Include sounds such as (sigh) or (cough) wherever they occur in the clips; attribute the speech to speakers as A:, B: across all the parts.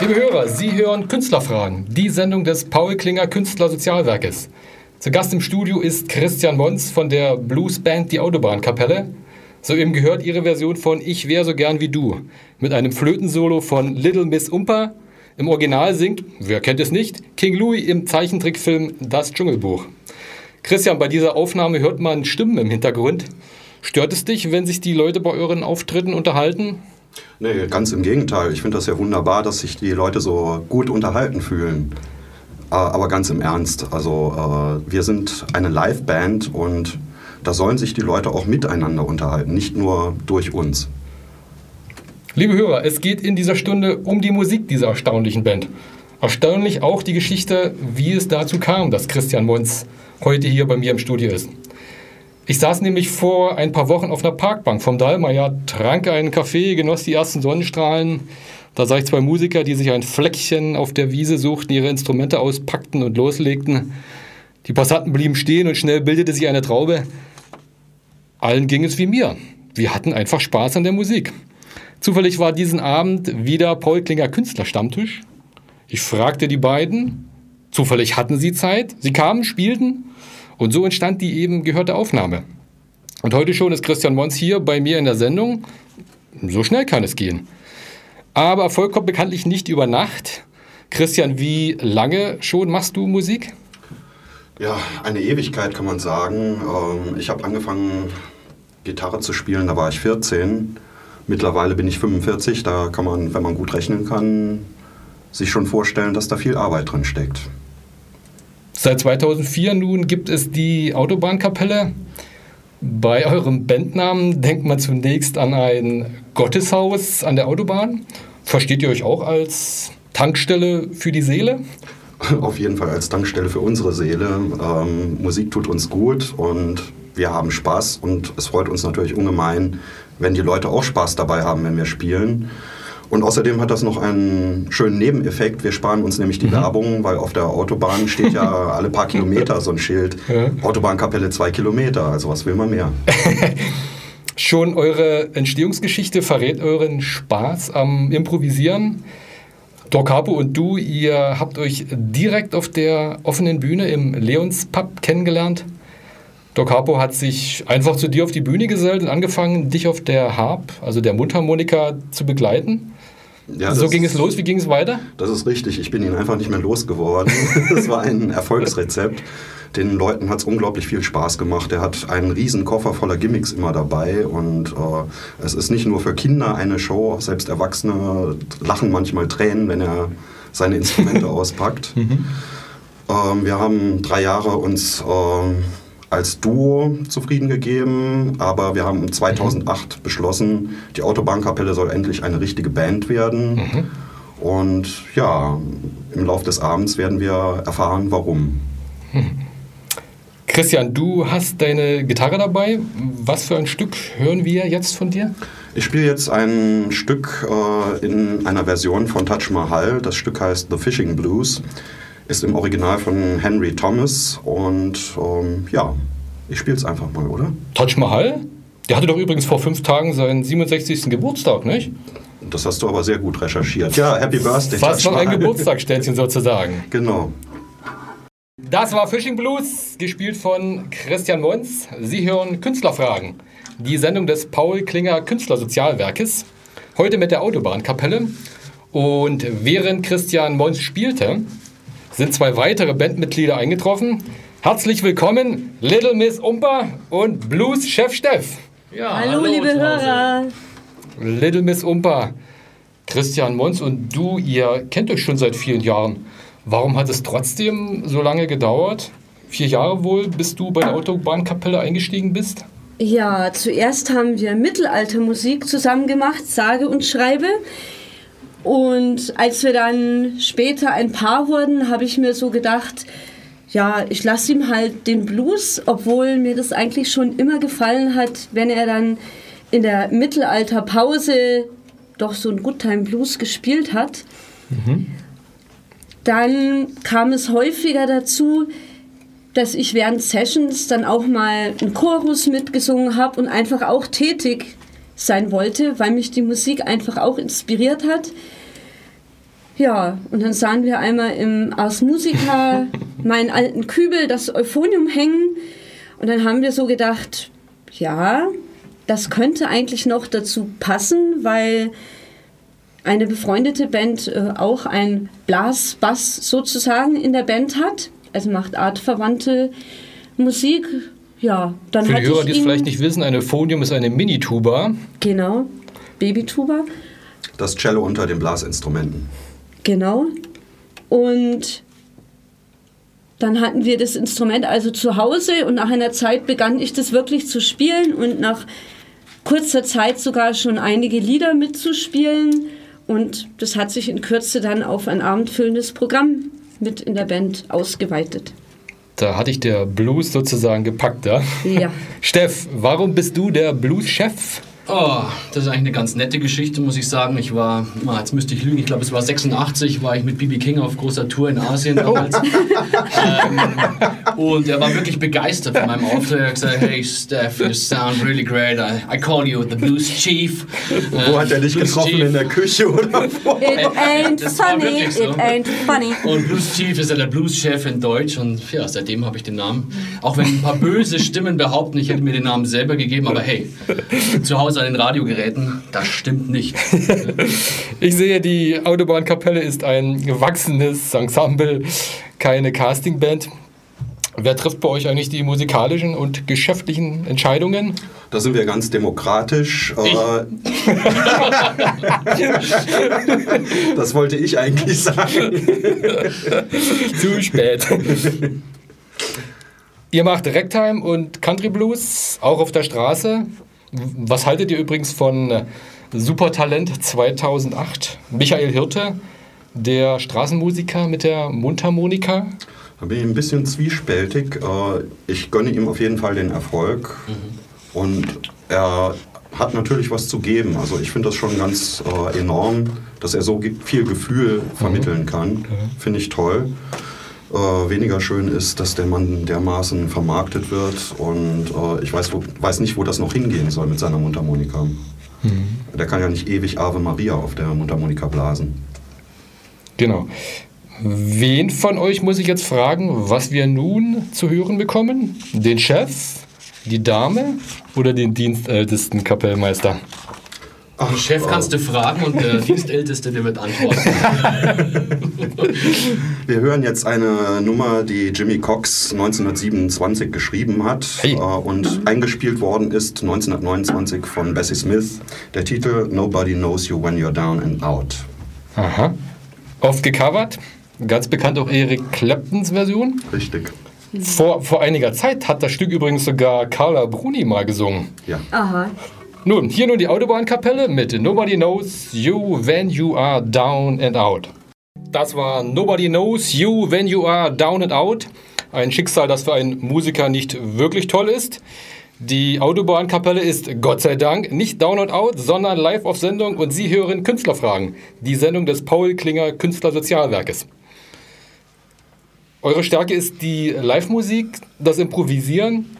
A: Liebe Hörer, Sie hören Künstlerfragen, die Sendung des Paul Klinger Künstlersozialwerkes. Zu Gast im Studio ist Christian Mons von der Bluesband Die Autobahnkapelle. Soeben gehört ihre Version von Ich wär so gern wie du mit einem Flötensolo von Little Miss Umpa. Im Original singt, wer kennt es nicht, King Louis im Zeichentrickfilm Das Dschungelbuch. Christian, bei dieser Aufnahme hört man Stimmen im Hintergrund. Stört es dich, wenn sich die Leute bei euren Auftritten unterhalten?
B: Nee, ganz im Gegenteil. Ich finde das ja wunderbar, dass sich die Leute so gut unterhalten fühlen. Aber ganz im Ernst, also äh, wir sind eine Liveband und da sollen sich die Leute auch miteinander unterhalten, nicht nur durch uns.
A: Liebe Hörer, es geht in dieser Stunde um die Musik dieser erstaunlichen Band. Erstaunlich auch die Geschichte, wie es dazu kam, dass Christian Mons heute hier bei mir im Studio ist. Ich saß nämlich vor ein paar Wochen auf einer Parkbank vom Dallmayr, trank einen Kaffee, genoss die ersten Sonnenstrahlen. Da sah ich zwei Musiker, die sich ein Fleckchen auf der Wiese suchten, ihre Instrumente auspackten und loslegten. Die Passanten blieben stehen und schnell bildete sich eine Traube. Allen ging es wie mir. Wir hatten einfach Spaß an der Musik. Zufällig war diesen Abend wieder Paul Klinger Künstlerstammtisch. Ich fragte die beiden. Zufällig hatten sie Zeit. Sie kamen, spielten und so entstand die eben gehörte Aufnahme. Und heute schon ist Christian Mons hier bei mir in der Sendung. So schnell kann es gehen. Aber kommt bekanntlich nicht über Nacht. Christian, wie lange schon machst du Musik?
B: Ja, eine Ewigkeit kann man sagen. Ähm, ich habe angefangen, Gitarre zu spielen, da war ich 14. Mittlerweile bin ich 45. Da kann man, wenn man gut rechnen kann, sich schon vorstellen, dass da viel Arbeit drin steckt.
A: Seit 2004 nun gibt es die Autobahnkapelle. Bei eurem Bandnamen denkt man zunächst an ein Gotteshaus an der Autobahn. Versteht ihr euch auch als Tankstelle für die Seele? (laughs)
B: Auf jeden Fall als Tankstelle für unsere Seele. Ähm, Musik tut uns gut und wir haben Spaß und es freut uns natürlich ungemein, wenn die Leute auch Spaß dabei haben, wenn wir spielen. Und außerdem hat das noch einen schönen Nebeneffekt. Wir sparen uns nämlich die mhm. Werbung, weil auf der Autobahn steht ja (laughs) alle paar Kilometer so ein Schild. Ja. Autobahnkapelle zwei Kilometer. Also was will man mehr? (laughs)
A: Schon eure Entstehungsgeschichte verrät euren Spaß am Improvisieren. Doc Harpo und du, ihr habt euch direkt auf der offenen Bühne im Leons Pub kennengelernt. Doc Harpo hat sich einfach zu dir auf die Bühne gesellt und angefangen, dich auf der Harp, also der Mundharmonika, zu begleiten. Ja, so ging es los, wie ging es weiter?
B: Das ist richtig, ich bin ihn einfach nicht mehr losgeworden. (laughs) das war ein Erfolgsrezept. Den Leuten hat es unglaublich viel Spaß gemacht. Er hat einen riesen Koffer voller Gimmicks immer dabei und äh, es ist nicht nur für Kinder eine Show, selbst Erwachsene lachen manchmal Tränen, wenn er seine Instrumente (laughs) auspackt. Mhm. Ähm, wir haben drei Jahre uns äh, als Duo zufrieden gegeben, aber wir haben 2008 mhm. beschlossen, die Autobahnkapelle soll endlich eine richtige Band werden. Mhm. Und ja, im Laufe des Abends werden wir erfahren, warum.
A: Mhm. Christian, du hast deine Gitarre dabei. Was für ein Stück hören wir jetzt von dir?
B: Ich spiele jetzt ein Stück äh, in einer Version von Touch Mahal. Das Stück heißt The Fishing Blues ist im Original von Henry Thomas und ähm, ja, ich spiele es einfach mal, oder?
A: Taj Mahal? Der hatte doch übrigens vor fünf Tagen seinen 67. Geburtstag, nicht?
B: Das hast du aber sehr gut recherchiert. Ja, Happy Birthday.
A: Fast noch ein Geburtstagsständchen sozusagen. (laughs)
B: Genau.
A: Das war Fishing Blues, gespielt von Christian Mons. Sie hören Künstlerfragen, die Sendung des Paul Klinger Künstlersozialwerkes. Heute mit der Autobahnkapelle. Und während Christian Mons spielte, sind zwei weitere Bandmitglieder eingetroffen. Herzlich willkommen, Little Miss Umpa und Blues-Chef Steff.
C: Ja, hallo, hallo liebe Hörer.
A: Little Miss Umpa, Christian Mons und du, ihr kennt euch schon seit vielen Jahren. Warum hat es trotzdem so lange gedauert? Vier Jahre wohl, bis du bei der Autobahnkapelle eingestiegen bist?
C: Ja, zuerst haben wir Mittelaltermusik zusammen gemacht, sage und schreibe. Und als wir dann später ein Paar wurden, habe ich mir so gedacht, ja, ich lasse ihm halt den Blues, obwohl mir das eigentlich schon immer gefallen hat, wenn er dann in der Mittelalterpause doch so ein Good Time Blues gespielt hat. Mhm. Dann kam es häufiger dazu, dass ich während Sessions dann auch mal einen Chorus mitgesungen habe und einfach auch tätig sein wollte, weil mich die Musik einfach auch inspiriert hat. Ja, und dann sahen wir einmal im Ars Musica (laughs) meinen alten Kübel, das Euphonium hängen. Und dann haben wir so gedacht, ja, das könnte eigentlich noch dazu passen, weil eine befreundete Band äh, auch ein Blasbass sozusagen in der Band hat. Also macht artverwandte Musik. Ja, dann
A: Für die Hörer, die es vielleicht nicht wissen, eine Phonium ist eine Minituba.
C: Genau, Babytuba.
B: Das Cello unter den Blasinstrumenten.
C: Genau. Und dann hatten wir das Instrument also zu Hause und nach einer Zeit begann ich das wirklich zu spielen und nach kurzer Zeit sogar schon einige Lieder mitzuspielen. Und das hat sich in Kürze dann auf ein abendfüllendes Programm mit in der Band ausgeweitet.
A: Da hatte ich der Blues sozusagen gepackt, ja?
C: Ja. (laughs)
A: Steff, warum bist du der Blues-Chef?
D: Oh, das ist eigentlich eine ganz nette Geschichte, muss ich sagen. Ich war, jetzt müsste ich lügen, ich glaube, es war 86, war ich mit BB King auf großer Tour in Asien damals. ähm, und er war wirklich begeistert von meinem Auftritt. Er hat gesagt, hey Steph, you sound really great. I, I call you the Blues Chief.
B: Wo hat er dich
D: Blues
B: getroffen?
D: Chief.
B: In der Küche oder wo?
E: It ain't
D: Das
E: funny,
D: so.
E: it ain't funny.
D: Und Blues Chief ist ja der Blues-Chef in Deutsch und ja, seitdem habe ich den Namen. Auch wenn ein paar böse Stimmen behaupten, ich hätte mir den Namen selber gegeben, aber hey, zu Hause an den Radiogeräten, das stimmt nicht. (laughs)
A: Ich sehe, die Autobahnkapelle ist ein gewachsenes Ensemble, keine Castingband. Wer trifft bei euch eigentlich die musikalischen und geschäftlichen Entscheidungen?
B: Da sind wir ganz demokratisch. Äh, (laughs) das wollte ich eigentlich sagen. (laughs)
A: Zu spät. ihr macht Ragtime und Country Blues, auch auf der Straße. Was haltet ihr übrigens von Supertalent 2008? Michael Hirte, der Straßenmusiker mit der Mundharmonika.
B: Da bin ich ein bisschen zwiespältig. Äh, Ich gönne ihm auf jeden Fall den Erfolg. Und er hat natürlich was zu geben. Also ich finde das schon ganz äh, enorm, dass er so viel Gefühl vermitteln kann. Finde ich toll. Äh, weniger schön ist, dass der Mann dermaßen vermarktet wird und äh, ich weiß, wo, weiß nicht, wo das noch hingehen soll mit seiner Mundharmonika. Der kann ja nicht ewig Ave Maria auf der Mundharmonika blasen.
A: Genau. Wen von euch muss ich jetzt fragen, was wir nun zu hören bekommen? Den Chef, die Dame oder den dienstältesten Kapellmeister?
D: Den Chef kannst du fragen und der (laughs) Dienstälteste, der wird antworten.
B: Wir hören jetzt eine Nummer, die Jimmy Cox 1927 geschrieben hat
A: Hey.
B: äh, und eingespielt worden ist 1929 von Bessie Smith. Der Titel Nobody Knows You When You're Down and Out.
A: Aha. Oft gecovert. Ganz bekannt auch Eric Claptons Version.
B: Richtig.
A: Vor, vor einiger Zeit hat das Stück übrigens sogar Carla Bruni mal gesungen.
B: Ja.
C: Aha.
A: Nun, hier nur die Autobahnkapelle mit Nobody Knows You When You Are Down and Out. Das war Nobody Knows You When You Are Down and Out. Ein Schicksal, das für einen Musiker nicht wirklich toll ist. Die Autobahnkapelle ist Gott sei Dank nicht Down and Out, sondern live auf Sendung und Sie hören Künstlerfragen, die Sendung des Paul Klinger Künstlersozialwerkes. Eure Stärke ist die Live-Musik, das Improvisieren.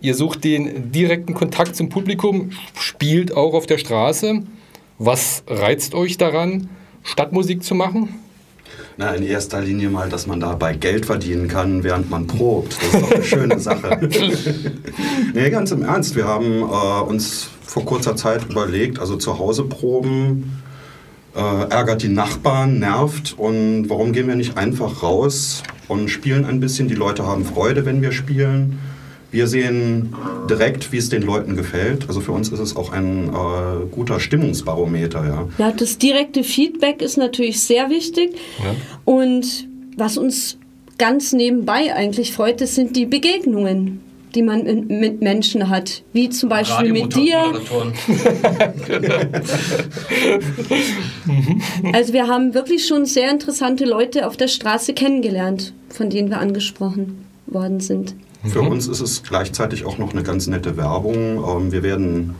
A: Ihr sucht den direkten Kontakt zum Publikum, spielt auch auf der Straße. Was reizt euch daran, Stadtmusik zu machen?
B: Na, in erster Linie mal, dass man dabei Geld verdienen kann, während man probt. Das ist doch eine schöne Sache. (laughs) nee, ganz im Ernst. Wir haben äh, uns vor kurzer Zeit überlegt, also zu Hause proben, äh, ärgert die Nachbarn, nervt. Und warum gehen wir nicht einfach raus und spielen ein bisschen? Die Leute haben Freude, wenn wir spielen. Wir sehen direkt, wie es den Leuten gefällt. Also für uns ist es auch ein äh, guter Stimmungsbarometer. Ja.
C: Ja, das direkte Feedback ist natürlich sehr wichtig. Und was uns ganz nebenbei eigentlich freut, das sind die Begegnungen, die man mit, mit Menschen hat. Wie zum Beispiel mit dir. (laughs) Also wir haben wirklich schon sehr interessante Leute auf der Straße kennengelernt, von denen wir angesprochen worden sind.
B: Für uns ist es gleichzeitig auch noch eine ganz nette Werbung. Ähm, Wir werden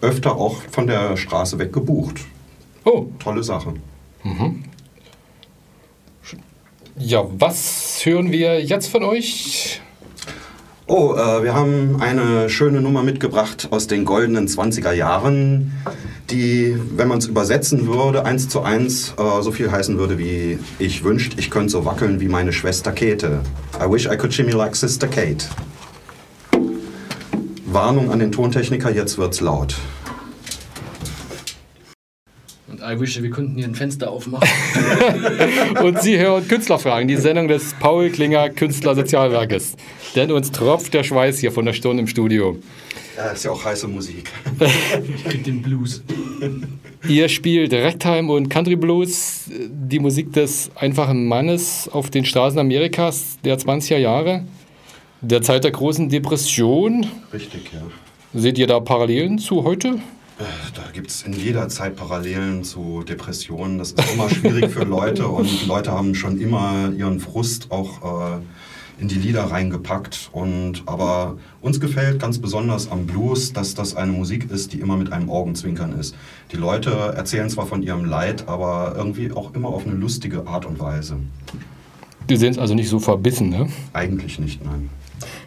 B: öfter auch von der Straße weg gebucht.
A: Oh,
B: Tolle Sache.
A: ja, was hören wir jetzt von euch?
B: Oh, äh, wir haben eine schöne Nummer mitgebracht aus den goldenen 20er Jahren. die, wenn man es übersetzen würde, eins zu eins äh, so viel heißen würde wie Ich wünscht, ich könnte so wackeln wie meine Schwester Käthe. I wish I could shimmy like Sister Kate. Warnung an den Tontechniker, jetzt wird's laut.
D: I wish, wir könnten hier ein Fenster aufmachen. (laughs)
A: Und Sie hören Künstlerfragen, die Sendung des Paul Klinger Künstlersozialwerkes. Denn uns tropft der Schweiß hier von der Stunde im Studio.
B: Ja, ist ja auch heiße Musik. (laughs)
D: Ich krieg den Blues.
A: Ihr spielt Ragtime und Country Blues, die Musik des einfachen Mannes auf den Straßen Amerikas der 20er Jahre, der Zeit der großen Depression.
B: Richtig, ja.
A: Seht ihr da Parallelen zu heute?
B: Da gibt es in jeder Zeit Parallelen zu Depressionen. Das ist immer schwierig für Leute und Leute haben schon immer ihren Frust auch äh, in die Lieder reingepackt. Und, aber uns gefällt ganz besonders am Blues, dass das eine Musik ist, die immer mit einem Augenzwinkern ist. Die Leute erzählen zwar von ihrem Leid, aber irgendwie auch immer auf eine lustige Art und Weise.
A: Die sind also nicht so verbissen, ne?
B: Eigentlich nicht, nein.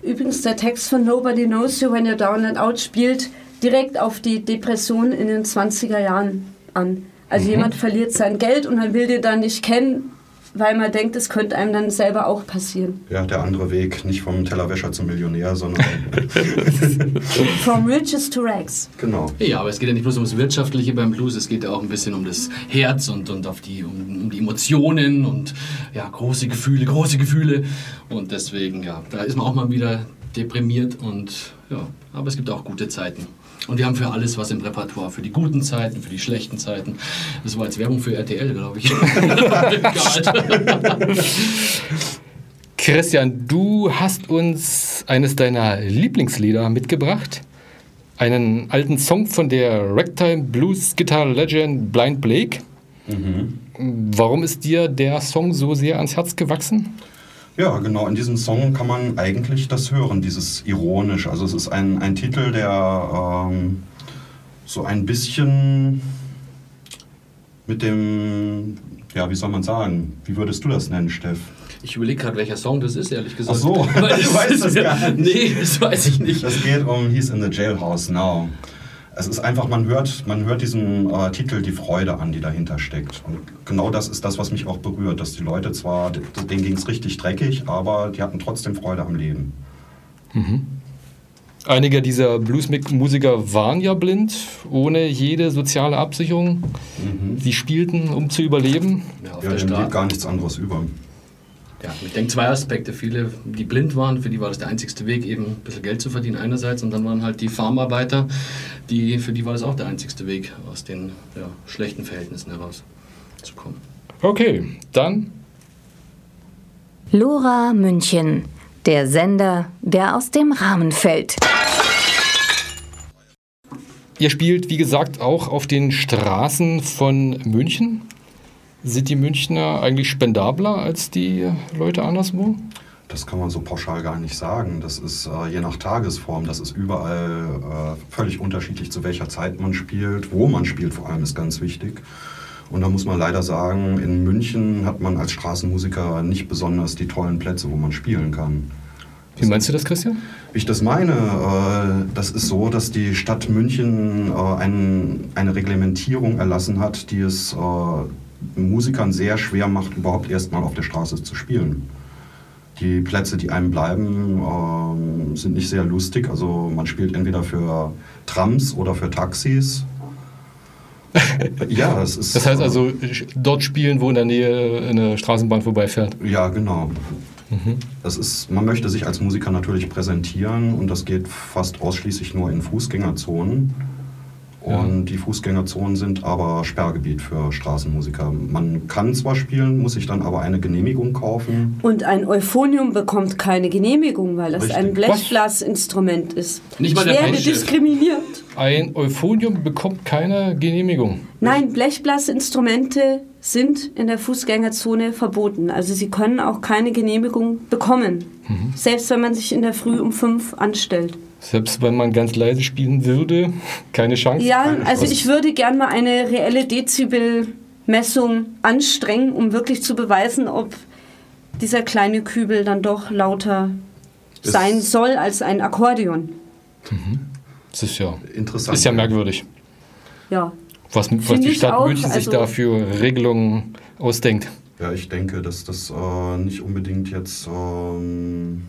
C: Übrigens, der Text von Nobody Knows You When You're Down and Out spielt direkt auf die Depression in den 20er Jahren an. Also jemand verliert sein Geld und man will dir dann nicht kennen, weil man denkt, es könnte einem dann selber auch passieren.
B: Ja, der andere Weg, nicht vom Tellerwäscher zum Millionär, sondern (laughs)
C: From riches to rags.
B: genau.
D: Ja, aber es geht ja nicht bloß ums Wirtschaftliche beim Blues, es geht ja auch ein bisschen um das Herz und, und auf die, um, um die Emotionen und ja, große Gefühle, große Gefühle. Und deswegen, ja, da ist man auch mal wieder deprimiert und ja, aber es gibt auch gute Zeiten. Und wir haben für alles was im Repertoire, für die guten Zeiten, für die schlechten Zeiten. Das war jetzt Werbung für RTL, glaube ich. (laughs)
A: Christian, du hast uns eines deiner Lieblingslieder mitgebracht. Einen alten Song von der Ragtime Blues Guitar Legend Blind Blake. Warum ist dir der Song so sehr ans Herz gewachsen?
B: Ja, genau. In diesem Song kann man eigentlich das hören, dieses ironisch. Also es ist ein, ein Titel, der ähm, so ein bisschen mit dem, ja, wie soll man sagen, wie würdest du das nennen, Steff?
D: Ich überlege gerade, welcher Song das ist, ehrlich gesagt.
B: Ach so, (laughs) du weißt das gar nicht.
D: Nee, das weiß ich nicht.
B: Es geht um He's in the Jailhouse Now. Es ist einfach, man hört, man hört diesem äh, Titel die Freude an, die dahinter steckt. Und genau das ist das, was mich auch berührt, dass die Leute zwar, denen ging es richtig dreckig, aber die hatten trotzdem Freude am Leben.
A: Einige dieser Bluesmusiker waren ja blind, ohne jede soziale Absicherung. Sie spielten, um zu überleben.
D: Ja, auf
B: Ja, dem blieb gar nichts anderes über.
D: Ja, ich denke zwei Aspekte. Viele, die blind waren, für die war das der einzigste Weg, eben ein bisschen Geld zu verdienen einerseits. Und dann waren halt die Farmarbeiter, die, für die war das auch der einzigste Weg, aus den ja, schlechten Verhältnissen herauszukommen.
A: Okay, dann
E: Lora München, der Sender, der aus dem Rahmen fällt.
A: Ihr spielt, wie gesagt, auch auf den Straßen von München. Sind die Münchner eigentlich spendabler als die Leute anderswo?
B: Das kann man so pauschal gar nicht sagen. Das ist äh, je nach Tagesform, das ist überall äh, völlig unterschiedlich, zu welcher Zeit man spielt, wo man spielt vor allem ist ganz wichtig. Und da muss man leider sagen, in München hat man als Straßenmusiker nicht besonders die tollen Plätze, wo man spielen kann.
A: Wie meinst du das, Christian?
B: Wie ich das meine, äh, das ist so, dass die Stadt München äh, ein, eine Reglementierung erlassen hat, die es äh, Musikern sehr schwer macht, überhaupt erstmal auf der Straße zu spielen. Die Plätze, die einem bleiben, ähm, sind nicht sehr lustig. Also man spielt entweder für Trams oder für Taxis. ja, es ist.
A: Das heißt
B: äh,
A: also, dort spielen, wo in der Nähe eine Straßenbahn vorbeifährt.
B: Ja, genau. Das ist, man möchte sich als Musiker natürlich präsentieren und das geht fast ausschließlich nur in Fußgängerzonen. Und die Fußgängerzonen sind aber Sperrgebiet für Straßenmusiker. Man kann zwar spielen, muss sich dann aber eine Genehmigung kaufen.
C: Und ein Euphonium bekommt keine Genehmigung, weil das
B: Richtig.
C: ein Blechblasinstrument ist.
D: Nicht mal
C: ich
D: der
C: werde
D: Mensch.
C: diskriminiert.
A: Ein Euphonium bekommt keine Genehmigung.
C: Nein, Blechblasinstrumente sind in der Fußgängerzone verboten. Also sie können auch keine Genehmigung bekommen. Selbst wenn man sich in der Früh um fünf anstellt.
A: Selbst wenn man ganz leise spielen würde, keine Chance.
C: Ja,
B: Keine
C: also ich würde gern mal eine reelle Dezibelmessung anstrengen, um wirklich zu beweisen, ob dieser kleine Kübel dann doch lauter
B: Ist-
C: sein soll als ein Akkordeon.
A: Das ist ja,
B: Interessant.
A: ist ja merkwürdig.
C: Ja.
A: Was, was die Stadt
C: auch,
A: München sich
C: also-
A: da für Regelungen ausdenkt.
B: Ja, ich denke, dass das äh, nicht unbedingt jetzt ähm,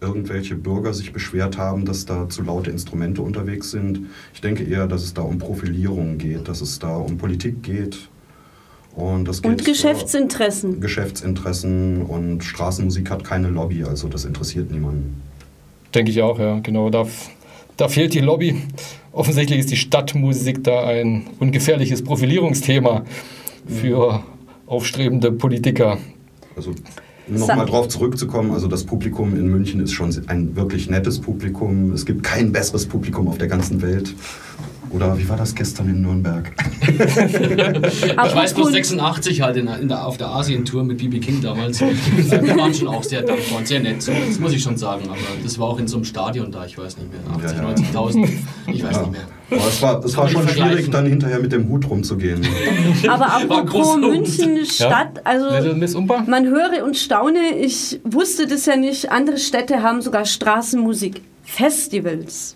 B: irgendwelche Bürger sich beschwert haben, dass da zu laute Instrumente unterwegs sind. Ich denke eher, dass es da um Profilierung geht, dass es da um Politik geht. Und, das geht,
C: Und Geschäftsinteressen.
B: Geschäftsinteressen und Straßenmusik hat keine Lobby, also das interessiert niemanden.
A: Denke ich auch, ja, genau. Da, da fehlt die Lobby. Offensichtlich ist die Stadtmusik da ein ungefährliches Profilierungsthema für aufstrebende Politiker.
B: Also nochmal drauf zurückzukommen, also das Publikum in München ist schon ein wirklich nettes Publikum. Es gibt kein besseres Publikum auf der ganzen Welt. Oder wie war das gestern in Nürnberg? (laughs)
D: Ich weiß bloß
C: Apropos-
D: 86 halt in, in der, auf der Asien-Tour mit BB King damals. Wir waren schon auch sehr dankbar und sehr nett, so, das muss ich schon sagen. Aber das war auch in so einem Stadion da, ich weiß nicht mehr, 80,
B: Ja, ja.
D: 90.000, ich weiß nicht mehr.
B: Aber es war, es war schon schwierig, dann hinterher mit dem Hut rumzugehen. (laughs)
C: Aber apropos. München Stadt, also man höre und staune, ich wusste das ja nicht, andere Städte haben sogar Straßenmusik-Festivals.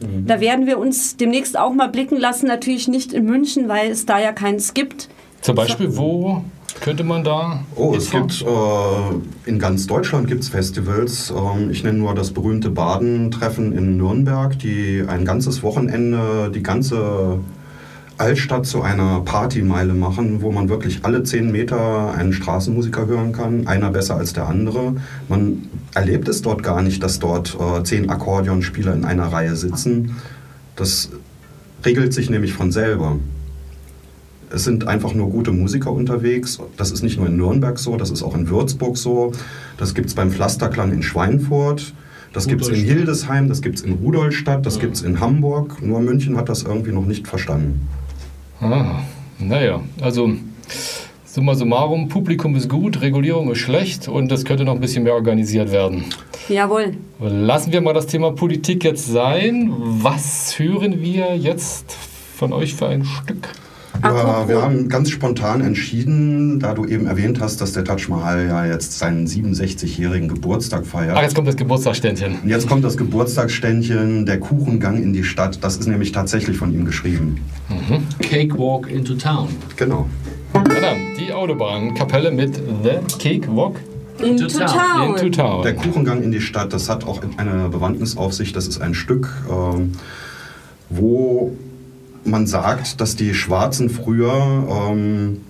B: Mhm.
C: Da werden wir uns demnächst auch mal blicken lassen, natürlich nicht in München, weil es da ja keins gibt.
A: Zum Beispiel, wo könnte man da.
B: Oh, es
A: hinfahren?
B: gibt äh, in ganz Deutschland gibt es Festivals. Ähm, ich nenne nur das berühmte Baden-Treffen in Nürnberg, die ein ganzes Wochenende die ganze Altstadt zu einer Partymeile machen, wo man wirklich alle zehn Meter einen Straßenmusiker hören kann, einer besser als der andere. Man erlebt es dort gar nicht, dass dort äh, zehn Akkordeonspieler in einer Reihe sitzen. Das regelt sich nämlich von selber. Es sind einfach nur gute Musiker unterwegs. Das ist nicht nur in Nürnberg so, das ist auch in Würzburg so. Das gibt es beim Pflasterklang in Schweinfurt. Das gibt es in. Hildesheim, das gibt es in Rudolstadt, das
D: Ja.
B: gibt es in Hamburg. Nur München hat das irgendwie noch nicht verstanden.
A: Ah, naja, also summa summarum, Publikum ist gut, Regulierung ist schlecht und das könnte noch ein bisschen mehr organisiert werden.
C: Jawohl.
A: Lassen wir mal das Thema Politik jetzt sein. Was hören wir jetzt von euch für ein Stück?
B: Ja,
C: Apropos-
B: wir haben ganz spontan entschieden, da du eben erwähnt hast, dass der Taj Mahal ja jetzt seinen 67-jährigen Geburtstag feiert.
A: Ach, jetzt kommt das Geburtstagsständchen.
B: Und jetzt kommt das Geburtstagsständchen, der Kuchengang in die Stadt. Das ist nämlich tatsächlich von ihm geschrieben.
D: Cakewalk into Town.
B: Genau.
A: Ja, dann, die Autobahnkapelle mit The Cakewalk
C: Into
D: Town.
A: Into Town.
B: Der Kuchengang in die Stadt, das hat auch eine Bewandtnis auf sich. Das ist ein Stück, ähm, wo man sagt, dass die Schwarzen früher ähm,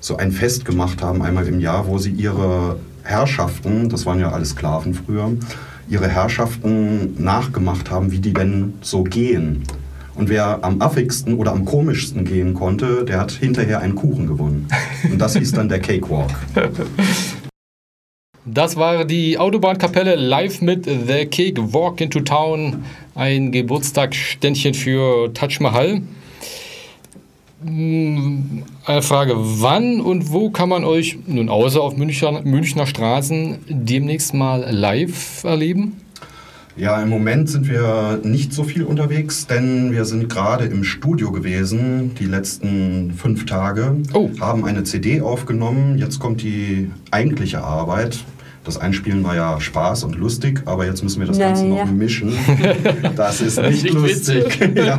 B: so ein Fest gemacht haben, einmal im Jahr, wo sie ihre Herrschaften, das waren ja alles Sklaven früher, ihre Herrschaften nachgemacht haben, wie die denn so gehen. Und wer am affigsten oder am komischsten gehen konnte, der hat hinterher einen Kuchen gewonnen. Und das hieß dann der Cakewalk. (laughs)
A: Das war die Autobahnkapelle live mit The Cake Walk into Town. Ein Geburtstagsständchen für Taj Mahal. Eine Frage, wann und wo kann man euch, nun außer auf Münchner, Münchner Straßen, demnächst mal live erleben?
B: Ja, im Moment sind wir nicht so viel unterwegs, denn wir sind gerade im Studio gewesen, die letzten fünf Tage,
A: Oh.
B: haben eine CD aufgenommen. Jetzt kommt die eigentliche Arbeit. Das Einspielen war ja Spaß und lustig, aber jetzt müssen wir das
C: Ja,
B: Ganze
C: ja.
B: noch mischen. (laughs) Das ist nicht,
D: Nicht
B: lustig. (laughs) ja.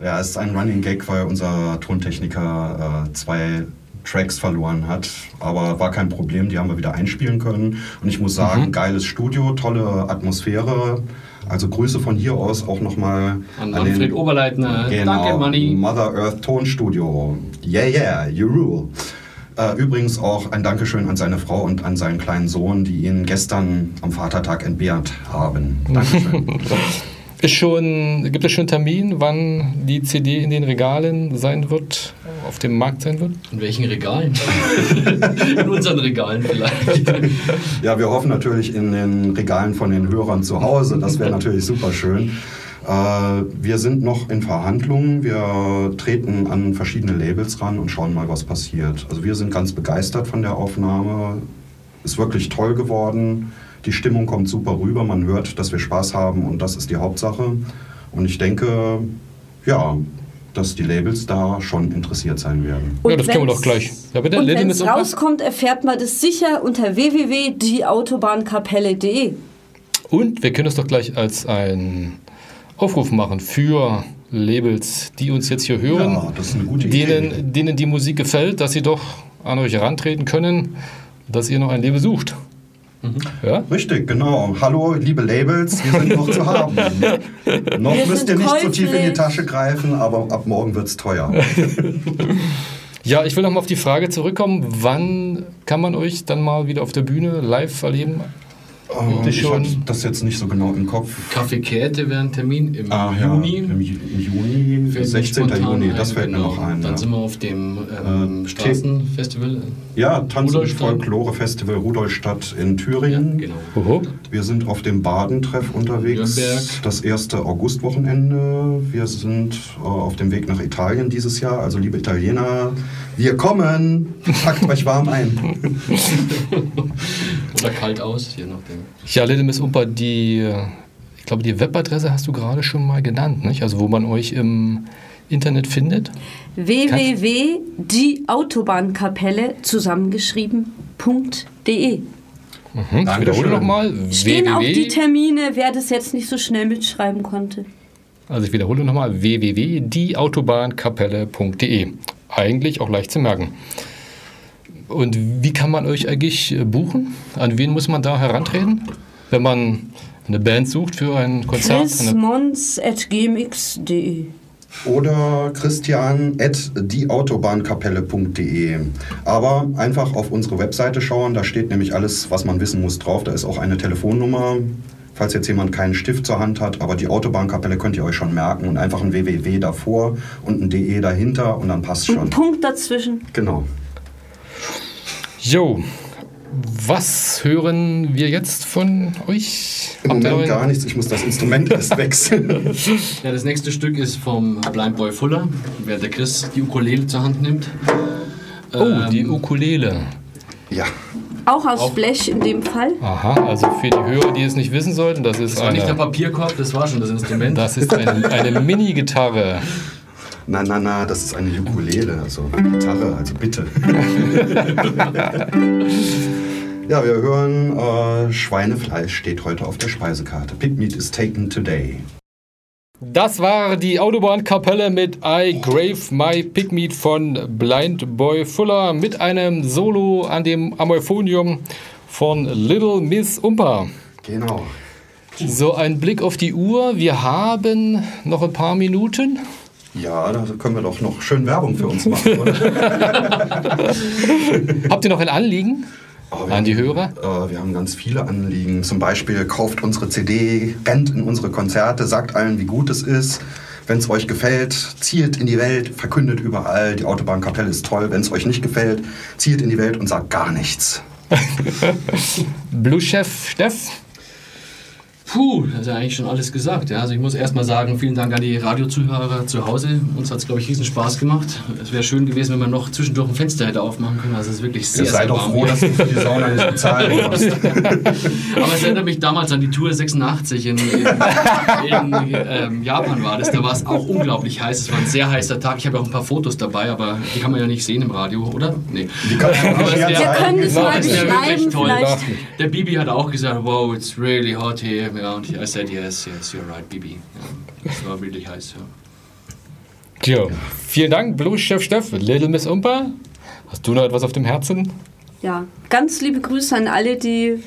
B: ja, es ist ein Running Gag, weil unser Tontechniker äh, zwei Tracks verloren hat, aber war kein Problem, die haben wir wieder einspielen können. Und ich muss sagen, geiles Studio, tolle Atmosphäre. Also Grüße von hier aus auch nochmal
D: An Manfred Oberleitner.
B: Genau,
D: Danke, Manni.
B: Mother Earth Tonstudio. Yeah, yeah, you rule. Äh, übrigens auch ein Dankeschön an seine Frau und an seinen kleinen Sohn, die ihn gestern am Vatertag entbehrt haben. Dankeschön. (laughs)
A: Ist schon, gibt es schon einen Termin, wann die CD in den Regalen sein wird, auf dem Markt sein wird?
D: In welchen Regalen? (laughs) in unseren Regalen vielleicht. (laughs)
B: ja, wir hoffen natürlich in den Regalen von den Hörern zu Hause. Das wäre natürlich super schön. Äh, wir sind noch in Verhandlungen. Wir treten an verschiedene Labels ran und schauen mal, was passiert. Also wir sind ganz begeistert von der Aufnahme. Ist wirklich toll geworden. Die Stimmung kommt super rüber. Man hört, dass wir Spaß haben und das ist die Hauptsache. Und ich denke, ja, dass die Labels da schon interessiert sein werden.
A: Ja, das können wir doch gleich. Ja, bitte,
C: und wenn es rauskommt, erfährt man das sicher unter www.dieautobahnkapelle.de.
A: Und wir können es doch gleich als einen Aufruf machen für Labels, die uns jetzt hier hören,
B: Ja, das ist eine gute Idee.
A: denen, denen die Musik gefällt, dass sie doch an euch herantreten können, dass ihr noch ein Label sucht. Ja?
B: Richtig, genau. Hallo, liebe Labels, wir sind noch zu haben. (laughs) noch
C: Wir
B: müsst ihr nicht so tief in die. Tasche greifen, aber ab morgen wird es teuer. (laughs)
A: ja, ich will nochmal auf die Frage zurückkommen, wann kann man euch dann mal wieder auf der Bühne live erleben?
B: Ähm,
A: ich
B: habe das jetzt nicht so genau im Kopf.
D: Kaffee Käthe wäre ein Termin im
B: Ah, ja,
D: Juni.
B: Im, Ju- im Juni,
D: Fällt mir
B: 16.
D: spontan
B: Juni, das
D: ein,
B: fällt mir
D: genau.
B: noch ein.
D: Dann
B: ja.
D: sind wir auf dem ähm,
B: Äh,
D: Straßenfestival.
B: Ja, Tanz- und
D: Rudolstadt.
B: Folklore-Festival Rudolstadt in Thüringen.
D: Genau.
A: Oho.
B: Wir sind auf dem Badentreff unterwegs.
D: Nürnberg.
B: Das erste Augustwochenende. Wir sind äh, auf dem Weg nach Italien dieses Jahr. Also liebe Italiener, wir kommen. Packt euch warm ein. (laughs)
D: Oder kalt aus, je nachdem.
A: Ja, Little Miss Umper, die, ich glaube, die Webadresse hast du gerade schon mal genannt, nicht? Also wo man euch im Internet findet.
C: www.dieautobahnkapelle zusammengeschrieben.de
A: Mhm, ich wiederhole nochmal.
C: Stehen auch die
A: www.
C: Termine, wer das jetzt nicht so schnell mitschreiben konnte.
A: Also ich wiederhole nochmal www.dieautobahnkapelle.de. Eigentlich auch leicht zu merken. Und wie kann man euch eigentlich äh, buchen? An wen muss man da herantreten? Wenn man eine Band sucht für ein Konzert?
C: Chrismons.gmx.de
B: Oder Christian at dieautobahnkapelle.de. Aber einfach auf unsere Webseite schauen, da steht nämlich alles, was man wissen muss, drauf. Da ist auch eine Telefonnummer, falls jetzt jemand keinen Stift zur Hand hat. Aber die Autobahnkapelle könnt ihr euch schon merken und einfach ein www davor und ein de dahinter und dann passt schon.
C: ein Punkt dazwischen.
B: Genau.
A: jo, was hören wir jetzt von euch?
B: Im Moment
A: einen-
B: gar nichts, ich muss das Instrument (laughs) erst wechseln.
D: Ja, das nächste Stück ist vom Blind Boy Fuller, während der Chris die Ukulele zur Hand nimmt.
A: Oh, die
D: Ähm,
A: Ukulele.
B: ja,
C: Auch aus
D: Auch-
C: Blech in dem Fall.
A: Aha, also für die Hörer, die es nicht wissen sollten, das ist
D: Das war nicht der
A: eine,
D: Papierkorb, das war schon das Instrument.
A: das ist eine, eine Mini-Gitarre.
B: na, na, na, das ist eine Ukulele, also Gitarre, also bitte. ja, wir hören äh, Schweinefleisch steht heute auf der Speisekarte. Pig Meat is taken today.
A: Das war die Autobahnkapelle mit I Grave My Pigmeat von Blind Boy Fuller mit einem Solo an dem Amophonium von Little Miss Umpa.
B: Genau.
A: So ein Blick auf die Uhr. Wir haben noch ein paar Minuten.
B: Ja, da können wir doch noch schön Werbung für uns machen, oder? (laughs)
A: Habt ihr noch ein Anliegen
B: Oh, wir
A: an die
B: haben-
A: Hörer?
B: Äh, wir haben ganz viele Anliegen. Zum Beispiel kauft unsere CD, rennt in unsere Konzerte, sagt allen, wie gut es ist. Wenn es euch gefällt, zielt in die Welt, verkündet überall, die Autobahnkapelle ist toll. Wenn es euch nicht gefällt, zielt in die Welt und sagt gar nichts. (laughs)
A: Blue-Chef Steff?
D: Puh, das ist ja eigentlich schon alles gesagt. Ja. Also ich muss erstmal sagen, vielen Dank an die Radiozuhörer zu Hause. Uns hat es, glaube ich, riesen Spaß gemacht. Es wäre schön gewesen, wenn man noch zwischendurch ein Fenster hätte aufmachen können. Also es ist wirklich sehr,
B: Ihr
D: sehr
B: seid doch
D: warm
B: froh, dass du für die Sauna nicht bezahlen musst. (laughs)
D: Aber es erinnert mich damals an die Tour 86 in, in, in ähm, Japan war das. Da war es auch unglaublich heiß. Es war ein sehr heißer Tag. Ich habe auch ein paar Fotos dabei, aber die kann man ja nicht sehen im Radio, oder? Nee.
B: Die kannst du
D: Aber
C: Wir können es mal beschreiben,
D: wirklich toll.
C: vielleicht.
D: Der Bibi hat auch gesagt, wow, it's really hot here. Ja, und I said, yes, yes, you're right, Bibi. Ja, es war wirklich heiß, ja.
A: Tja, vielen Dank, Blue-Chef Steff. Little Miss Umpa? Hast du noch etwas auf dem Herzen?
C: Ja, ganz liebe Grüße an alle, die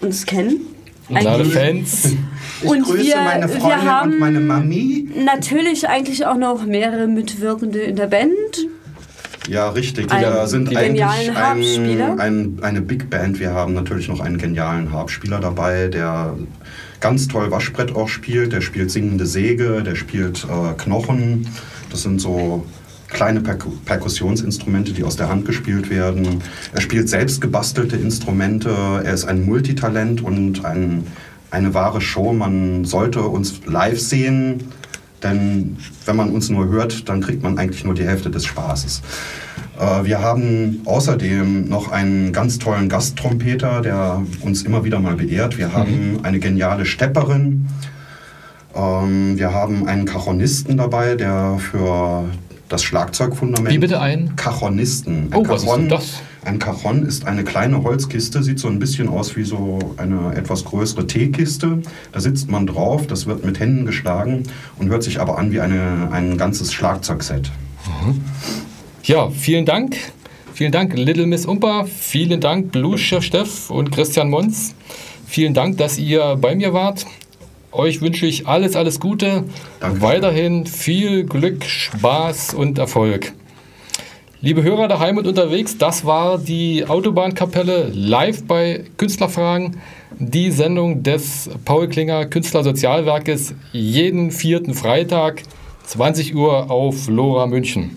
C: uns kennen.
A: Und alle Fans? (laughs)
B: Ich
C: Und
B: grüße
C: wir-
B: meine
C: wir
B: Freundin
C: haben-
B: und meine Mami.
C: Natürlich eigentlich auch noch mehrere Mitwirkende in der Band.
B: Ja, richtig.
C: Ein
B: Wir sind eigentlich ein, ein, eine Big Band. Wir haben natürlich noch einen genialen Harpspieler dabei, der ganz toll Waschbrett auch spielt. Der spielt singende Säge, der spielt äh, Knochen. Das sind so kleine Perku Perkussionsinstrumente, die aus der Hand gespielt werden. Er spielt selbst gebastelte Instrumente. Er ist ein Multitalent und ein, eine wahre Show. Man sollte uns live sehen. Denn wenn man uns nur hört, dann kriegt man eigentlich nur die Hälfte des Spaßes. Äh, Wir haben außerdem noch einen ganz tollen Gasttrompeter, der uns immer wieder mal beehrt. Wir haben eine geniale Stepperin. Ähm, Wir haben einen Cajonisten dabei, der für das Schlagzeugfundament.
A: Wie bitte ein?
B: Cajonisten. Ein
A: Oh, was ist denn
B: Cajon-
A: das?
B: Ein Cajon ist eine kleine Holzkiste, sieht so ein bisschen aus wie so eine etwas größere Teekiste. Da sitzt man drauf, das wird mit Händen geschlagen und hört sich aber an wie eine, ein ganzes Schlagzeugset.
A: Ja, vielen Dank. Vielen Dank, Little Miss Umpa. Vielen Dank, Blues Chef Steff und Christian Mons. Vielen Dank, dass ihr bei mir wart. Euch wünsche ich alles, alles Gute.
B: Danke.
A: Weiterhin viel Glück, Spaß und Erfolg. Liebe Hörer daheim und unterwegs, das war die Autobahnkapelle live bei Künstlerfragen. Die Sendung des Paul Klinger Künstlersozialwerkes jeden vierten Freitag, 20 Uhr auf Lora München.